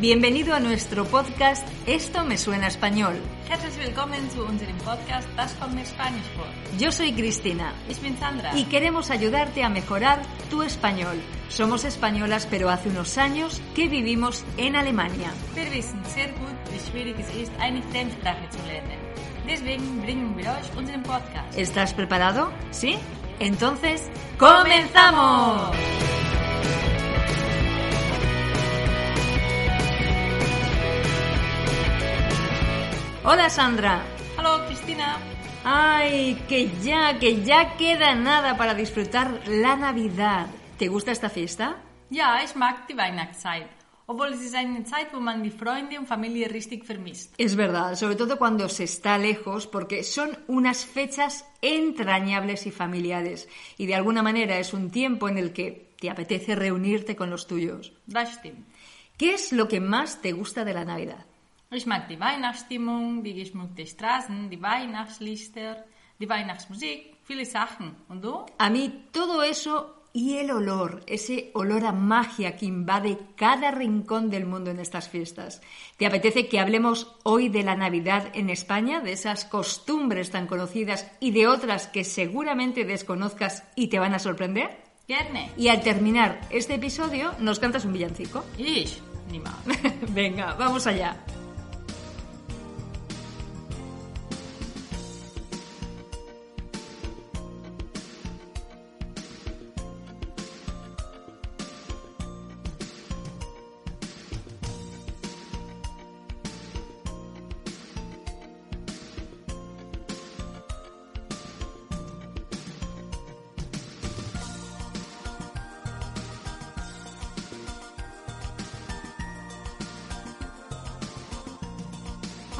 Bienvenido a nuestro podcast Esto me suena español. Herzlich willkommen zu unserem Podcast Das kommt mir Spanisch vor. Yo soy Cristina Ich bin Sandra. y queremos ayudarte a mejorar tu español. Somos españolas, pero hace unos años que vivimos en Alemania. wir wissen sehr gut, wie schwierig es ist, eine Fremdsprache zu lernen. Deswegen bringen wir euch unseren Podcast. ¿Estás preparado? ¿Sí? Entonces, ¡comenzamos! Hola Sandra. Hallo Christina. Ay, que ya, que ya queda nada para disfrutar la Navidad. ¿Te gusta esta fiesta? Ja, ich mag die Weihnachtszeit. Obwohl es ist eine Zeit, wo man die Freunde und Familie richtig vermisst. Es verdad, sobre todo cuando se está lejos, porque son unas fechas entrañables y familiares. Y de alguna manera es un tiempo en el que te apetece reunirte con los tuyos. Das stimmt. ¿Qué es lo que más te gusta de la Navidad? Ich mag die Weihnachtsstimmung, die geschmückte Straßen, die Weihnachtslichter, die Weihnachtsmusik, viele Sachen. Und du? A mí todo eso y el olor, ese olor a magia que invade cada rincón del mundo en estas fiestas. ¿Te apetece que hablemos hoy de la Navidad en España, de esas costumbres tan conocidas y de otras que seguramente desconozcas y te van a sorprender? Gerne. Y al terminar este episodio nos cantas un villancico. Ich? Niemals. Venga, vamos allá.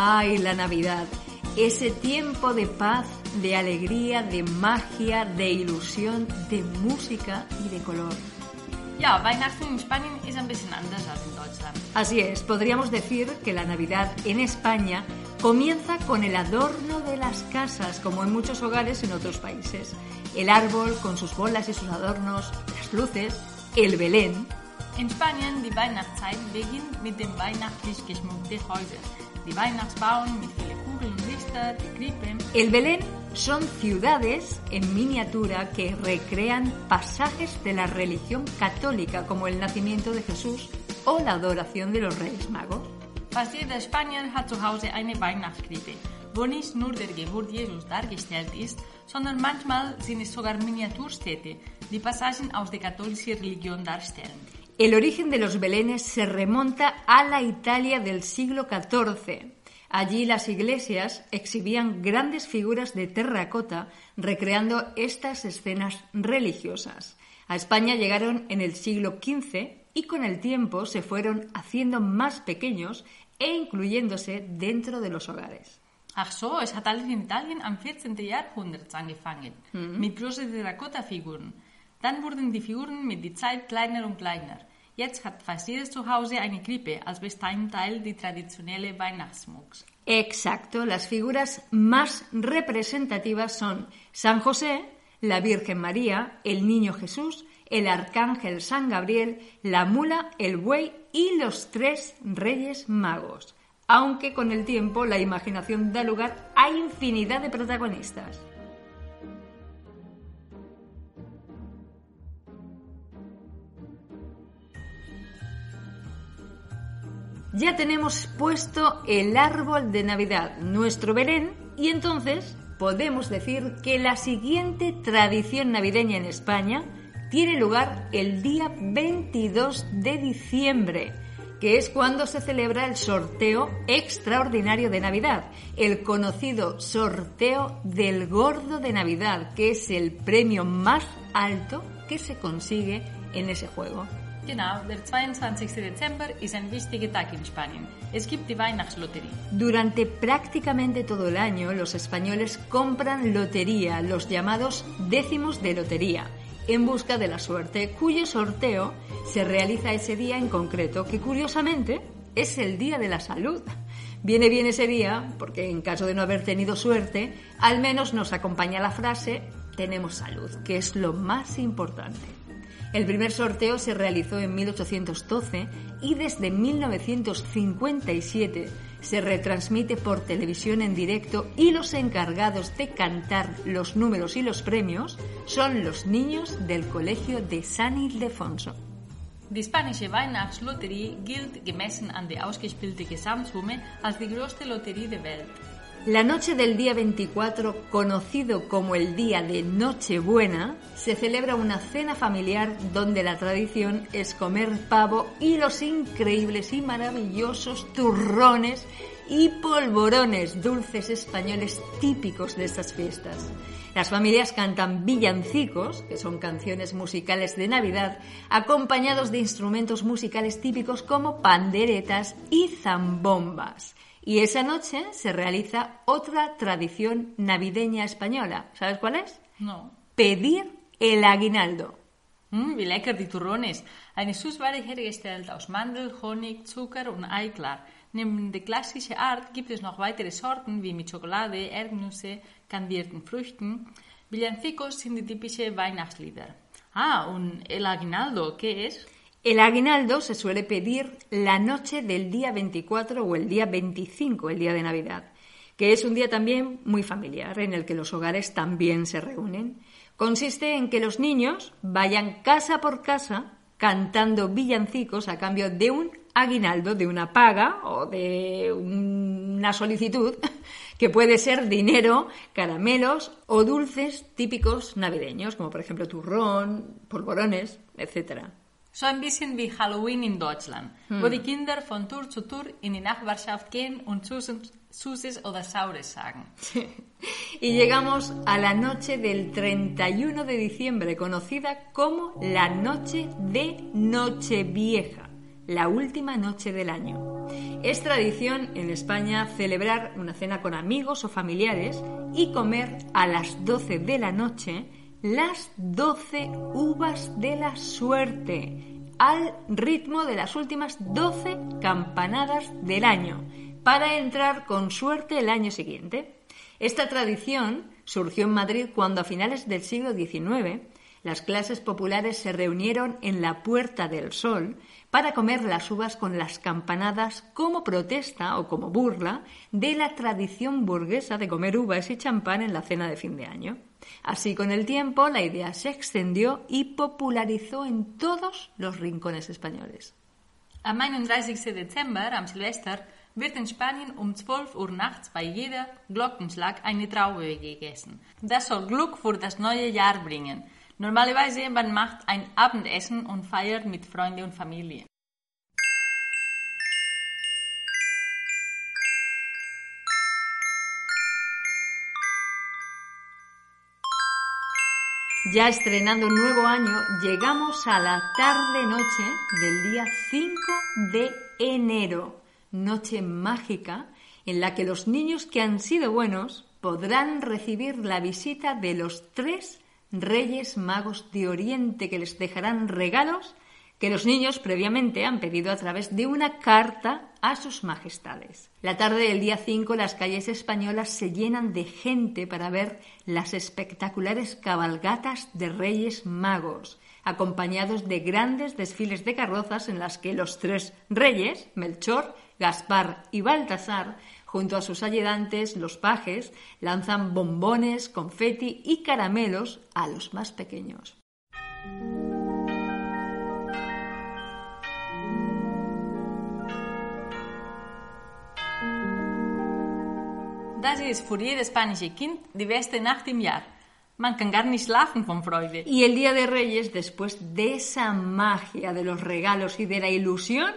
Ay, la Navidad. Ese tiempo de paz, de alegría, de magia, de ilusión, de música y de color. Ja, Weihnachten in Spanien ist ein bisschen anders als in Deutschland. Así es, podríamos decir que la Navidad en España comienza con el adorno de las casas, como en muchos hogares en otros países. El árbol con sus bolas y sus adornos, las luces, el Belén. In Spanien die Weihnachtszeit beginnt mit dem weihnachtlich geschmückten Häusern. Die Weihnachtsbauen mit vielen Kugeln und Lichter, die Krippe. El Belén son ciudades en miniatura que recrean pasajes de la religión católica, como el nacimiento de Jesús o la adoración de los Reyes Magos. Fast jeder Spanier hat zu Hause eine Weihnachtskrippe, wo nicht nur der Geburt Jesus dargestellt ist, sondern manchmal sind es sogar Miniaturstädte, die Passagen aus der katholischen Religion darstellen. El origen de los belenes se remonta a la Italia del siglo XIV. Allí las iglesias exhibían grandes figuras de terracota recreando estas escenas religiosas. A España llegaron en el siglo XV y con el tiempo se fueron haciendo más pequeños e incluyéndose dentro de los hogares. Ach so, es hat alles in Italien am 14. Jahrhundert angefangen, mit großen Terrakotta-Figuren. Dann wurden die Figuren mit der Zeit kleiner und kleiner. Jetzt hat fast jedes Zuhause eine Krippe als Bestandteil der traditionellen Weihnachtsmucks. Exacto, las figuras más representativas son San José, la Virgen María, el Niño Jesús, el Arcángel San Gabriel, la mula, el buey y los tres Reyes Magos. Aunque con el tiempo la imaginación da lugar a infinidad de protagonistas. Ya tenemos puesto el árbol de Navidad, nuestro Belén, y entonces podemos decir que la siguiente tradición navideña en España tiene lugar el día 22 de diciembre. que es cuando se celebra el sorteo extraordinario de Navidad, el conocido sorteo del gordo de Navidad, que es el premio más alto que se consigue en ese juego. Genau, der 22. Dezember ist ein wichtiger Tag in Spanien. Es gibt die Weihnachtsloterie. Durante prácticamente todo el año, los españoles compran lotería, los llamados décimos de lotería, en busca de la suerte, cuyo sorteo se realiza ese día en concreto, que curiosamente es el Día de la Salud. Viene bien ese día porque en caso de no haber tenido suerte, al menos nos acompaña la frase tenemos salud, que es lo más importante. El primer sorteo se realizó en 1812 y desde 1957 se retransmite por televisión en directo y los encargados de cantar los números y los premios son los niños del Colegio de San Ildefonso. Die spanische Weihnachtslotterie gilt gemessen an der ausgespielte Gesamtsumme als die größte Lotterie der Welt. La noche del día 24, conocido como el día de Nochebuena, se celebra una cena familiar donde la tradición es comer pavo y los increíbles y maravillosos turrones y polvorones dulces españoles típicos de estas fiestas. Las familias cantan villancicos, que son canciones musicales de Navidad, acompañados de instrumentos musicales típicos como panderetas y zambombas. Y esa noche se realiza otra tradición navideña española. ¿Sabes cuál es? No. Pedir el aguinaldo. Hm, wie lecker die Turrones. Eine Süßware hergestellt aus Mandel, Honig, Zucker und Eiklar. Neben der klassischen Art gibt es noch weitere Sorten wie mit Schokolade, Erdnüsse, kandierten Früchten. Villancicos sind die typische Weihnachtslieder. Ah, und el aguinaldo, ¿qué es? El aguinaldo se suele pedir la noche del día 24 o el día 25, el día de Navidad, que es un día también muy familiar en el que los hogares también se reúnen. Consiste en que los niños vayan casa por casa cantando villancicos a cambio de un aguinaldo, de una paga o de una solicitud, que puede ser dinero, caramelos o dulces típicos navideños, como por ejemplo turrón, polvorones, etcétera. So ein bisschen wie Halloween in Deutschland, wo die Kinder von Tour zu Tour in die Nachbarschaft gehen und Süßes oder Saures sagen. Y llegamos a la noche del 31 de diciembre, conocida como la noche de Nochevieja, la última noche del año. Es tradición en España celebrar una cena con amigos o familiares y comer a las 12 de la noche las 12 uvas de la suerte al ritmo de las últimas 12 campanadas del año para entrar con suerte el año siguiente. Esta tradición surgió en Madrid cuando a finales del siglo XIX las clases populares se reunieron en la Puerta del Sol para comer las uvas con las campanadas como protesta o como burla de la tradición burguesa de comer uvas y champán en la cena de fin de año. Así con el tiempo la idea se extendió y popularizó en todos los rincones españoles. Am 31. Dezember, am Silvester, wird in Spanien um 12 Uhr nachts bei jeder Glockenschlag eine Traube gegessen. Das soll Glück für das neue Jahr bringen. Normalerweise man macht ein Abendessen und feiert mit Freunden und Familie. Ya estrenando nuevo año, llegamos a la tarde-noche del día 5 de enero, noche mágica en la que los niños que han sido buenos podrán recibir la visita de los tres reyes magos de Oriente que les dejarán regalos que los niños previamente han pedido a través de una carta a sus majestades. La tarde del día 5 las calles españolas se llenan de gente para ver las espectaculares cabalgatas de reyes magos, acompañados de grandes desfiles de carrozas en las que los tres reyes, Melchor, Gaspar y Baltasar, junto a sus ayudantes, los pajes, lanzan bombones, confeti y caramelos a los más pequeños. Das ist für jedes spanische Kind die beste Nacht im Jahr. Man kann gar nicht schlafen von Freude. Y el Día de Reyes, después de esa magia de los regalos y de la ilusión,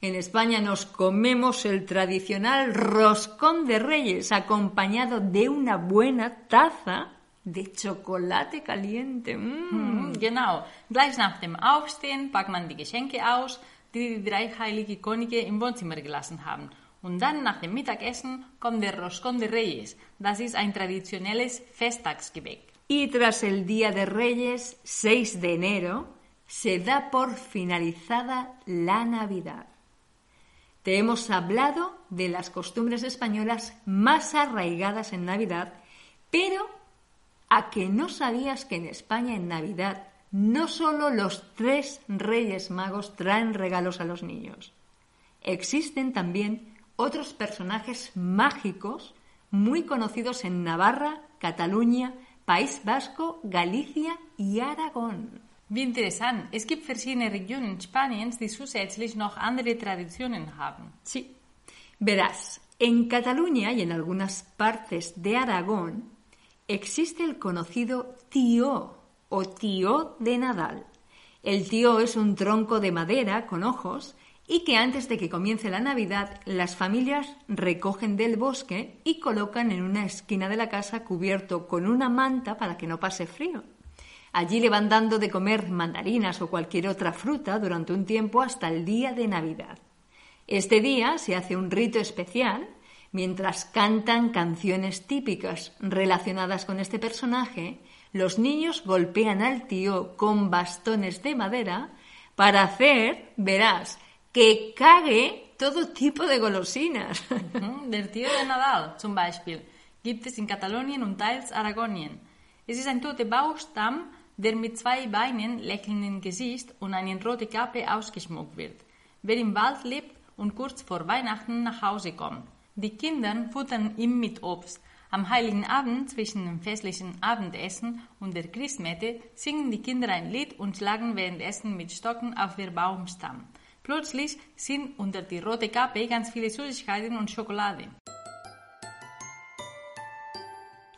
En España nos comemos el tradicional roscón de reyes acompañado de una buena taza de chocolate caliente. Mm. Genau. Gleich nach dem Aufstehen packt man die Geschenke aus, die die drei heilige Könige im Wohnzimmer gelassen haben. Und dann nach dem Mittagessen kommt der Roscón de Reyes. Das ist ein traditionelles Festtagsgebäck. Y tras el Día de Reyes, 6 de enero, se da por finalizada la Navidad. Te hemos hablado de las costumbres españolas más arraigadas en Navidad, pero ¿a que no sabías que en España en Navidad no solo los tres reyes magos traen regalos a los niños? Existen también otros personajes mágicos muy conocidos en Navarra, Cataluña, País Vasco, Galicia y Aragón. Wie interessant. Es gibt verschiedene Regionen Spaniens, die zusätzlich noch andere Traditionen haben. Sí. Verás, en Cataluña y en algunas partes de Aragón existe el conocido tío o tío de Nadal. El tío es un tronco de madera con ojos y que antes de que comience la Navidad las familias recogen del bosque y colocan en una esquina de la casa cubierto con una manta para que no pase frío. Allí le van dando de comer mandarinas o cualquier otra fruta durante un tiempo hasta el día de Navidad. Este día se hace un rito especial mientras cantan canciones típicas relacionadas con este personaje. Los niños golpean al tío con bastones de madera para hacer, verás, que cague todo tipo de golosinas. Der Tier de Nadal zum Beispiel gibt es in Katalonien und teils Aragonien. Es ist ein toter Baumstamm, der mit zwei Beinen, lächelndem Gesicht und einer roten Kappe ausgeschmückt wird. Wer im Wald lebt und kurz vor Weihnachten nach Hause kommt. Die Kinder futtern ihm mit Obst. Am heiligen Abend zwischen dem festlichen Abendessen und der Christmette singen die Kinder ein Lied und schlagen währenddessen mit Stocken auf der Baumstamm. Plötzlich sind unter die rote Kappe ganz viele Süßigkeiten und Schokolade.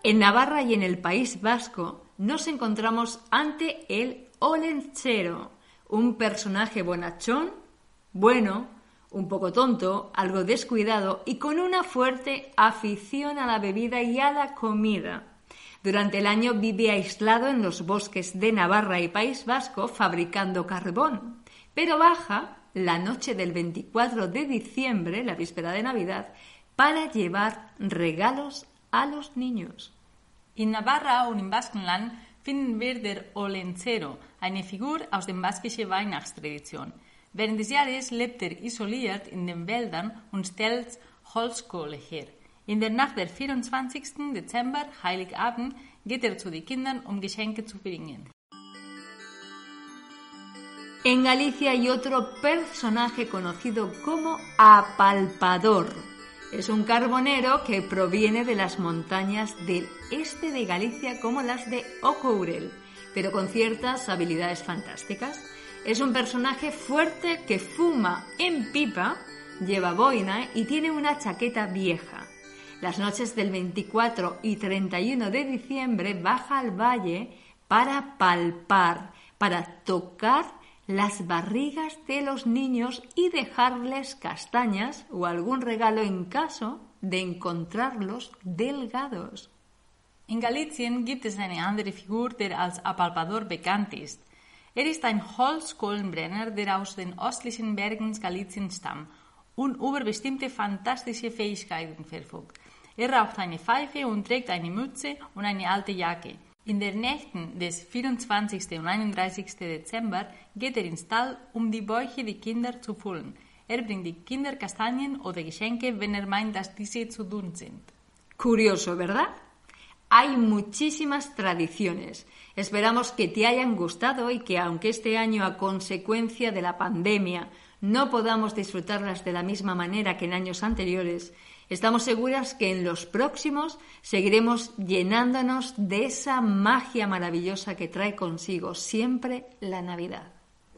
En Navarra y en el País Vasco nos encontramos ante el olenchero, un personaje bonachón, bueno, un poco tonto, algo descuidado y con una fuerte afición a la bebida y a la comida. Durante el año vive aislado en los bosques de Navarra y País Vasco fabricando carbón, pero baja la noche del 24 de diciembre, la víspera de Navidad, para llevar regalos a los niños. In Navarra und im Baskenland finden wir der Olencero, eine Figur aus der baskischen Weihnachtstradition. Während des Jahres lebt er isoliert in den Wäldern und stellt Holzkohle her. In der Nacht der 24. Dezember, Heiligabend, geht er zu den Kindern, um Geschenke zu bringen. En Galicia hay otro personaje conocido como apalpador. Es un carbonero que proviene de las montañas del este de Galicia como las de Ocourel, pero con ciertas habilidades fantásticas. Es un personaje fuerte que fuma en pipa, lleva boina y tiene una chaqueta vieja. Las noches del 24 y 31 de diciembre baja al valle para palpar, para tocar las barrigas de los niños y dejarles castañas o algún regalo en caso de encontrarlos delgados. In Galizien gibt es eine andere Figur, der als Apalpador bekannt ist. Er ist ein Holzkohlenbrenner, der aus den östlichen Bergen Galiziens stammt und über bestimmte fantastische Fähigkeiten verfügt. Er raucht eine Pfeife und trägt eine Mütze und eine alte Jacke. In den Nächten des 24. und 31. Dezember geht er ins Tal, um die Bäuche der Kinder zu füllen. Er bringt die Kinder Kastanien oder Geschenke, wenn er meint, dass diese zu dünn sind. Curioso, ¿verdad? Hay muchísimas tradiciones. Esperamos que te hayan gustado y que aunque este año a consecuencia de la pandemia no podamos disfrutarlas de la misma manera que en años anteriores, Estamos seguras que en los próximos seguiremos llenándonos de esa magia maravillosa que trae consigo siempre la Navidad.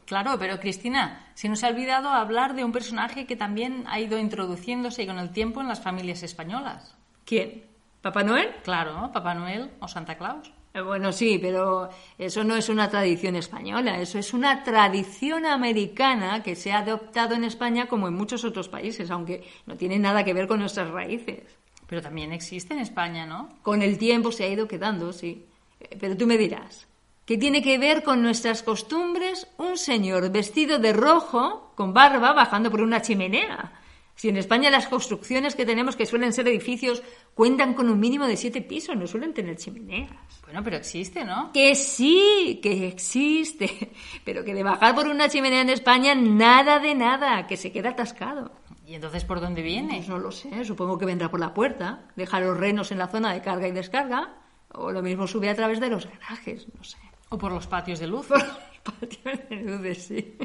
Claro, pero Cristina, se nos ha olvidado hablar de un personaje que también ha ido introduciéndose con el tiempo en las familias españolas. ¿Quién? ¿Papá Noel? Claro, Papá Noel o Santa Claus. Eh, Bueno, sí, pero eso no es una tradición española, eso es una tradición americana que se ha adoptado en España como en muchos otros países, aunque no tiene nada que ver con nuestras raíces. Pero también existe en España, ¿no? Con el tiempo se ha ido quedando, sí. Eh, Pero tú me dirás, ¿qué tiene que ver con nuestras costumbres un señor vestido de rojo, con barba, bajando por una chimenea? Si en España las construcciones que tenemos, que suelen ser edificios, cuentan con un mínimo de siete pisos, no suelen tener chimeneas. Bueno, pero existe, ¿no? Que sí, que existe, pero que de bajar por una chimenea en España, nada de nada, que se queda atascado. ¿Y entonces por dónde viene? Pues no lo sé, supongo que vendrá por la puerta, deja los renos en la zona de carga y descarga, o lo mismo sube a través de los garajes, no sé. ¿O por los patios de luz? Por los patios de luces, sí.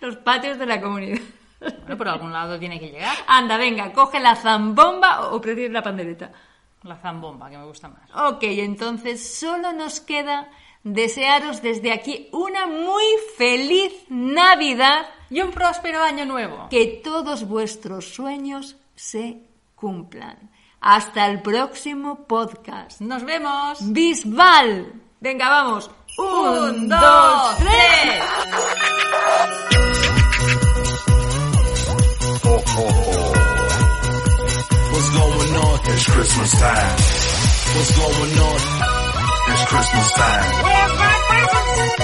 Los patios de la comunidad. Bueno, por algún lado tiene que llegar. Anda, venga, coge la zambomba o prefieres la pandereta. La zambomba, que me gusta más. Ok, entonces solo nos queda desearos desde aquí una muy feliz Navidad, Y un próspero año nuevo. que todos vuestros sueños se cumplan. Hasta el próximo podcast. ¡Nos vemos! Bisbal. Venga, vamos. Un, dos, tres. It's Christmas time. What's going on? It's Christmas time.